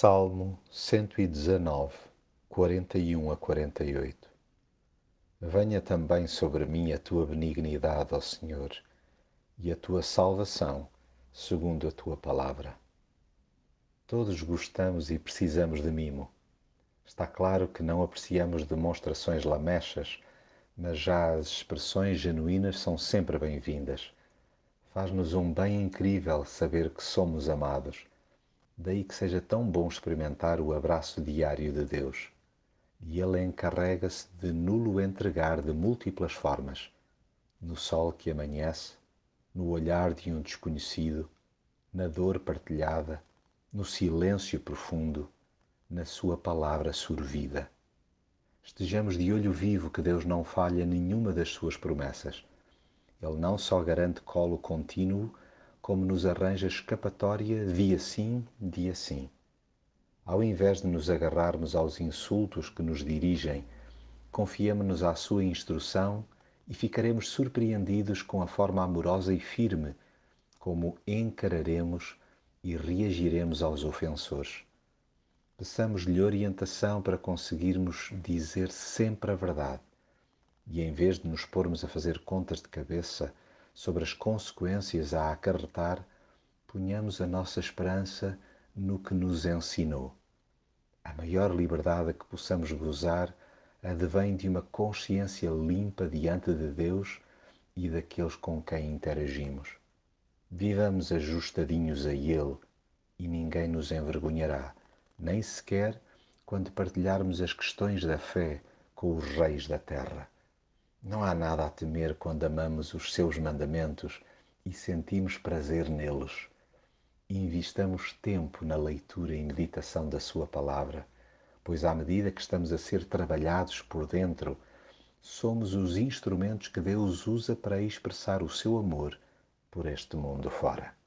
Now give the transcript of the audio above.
Salmo 119, 41 a 48 Venha também sobre mim a tua benignidade, ó Senhor, e a tua salvação, segundo a tua palavra. Todos gostamos e precisamos de mimo. Está claro que não apreciamos demonstrações lamechas, mas já as expressões genuínas são sempre bem-vindas. Faz-nos um bem incrível saber que somos amados Daí que seja tão bom experimentar o abraço diário de Deus. E Ele encarrega-se de nulo entregar de múltiplas formas: no sol que amanhece, no olhar de um desconhecido, na dor partilhada, no silêncio profundo, na Sua palavra sorvida. Estejamos de olho vivo que Deus não falha nenhuma das Suas promessas. Ele não só garante colo contínuo, como nos arranja escapatória dia sim, dia sim. Ao invés de nos agarrarmos aos insultos que nos dirigem, confiemos-nos à sua instrução e ficaremos surpreendidos com a forma amorosa e firme como encararemos e reagiremos aos ofensores. Peçamos-lhe orientação para conseguirmos dizer sempre a verdade e, em vez de nos pormos a fazer contas de cabeça, sobre as consequências a acarretar, ponhamos a nossa esperança no que nos ensinou. A maior liberdade que possamos gozar advém de uma consciência limpa diante de Deus e daqueles com quem interagimos. Vivamos ajustadinhos a Ele e ninguém nos envergonhará, nem sequer quando partilharmos as questões da fé com os reis da terra. Não há nada a temer quando amamos os seus mandamentos e sentimos prazer neles. Investamos tempo na leitura e meditação da Sua palavra, pois à medida que estamos a ser trabalhados por dentro, somos os instrumentos que Deus usa para expressar o seu amor por este mundo fora.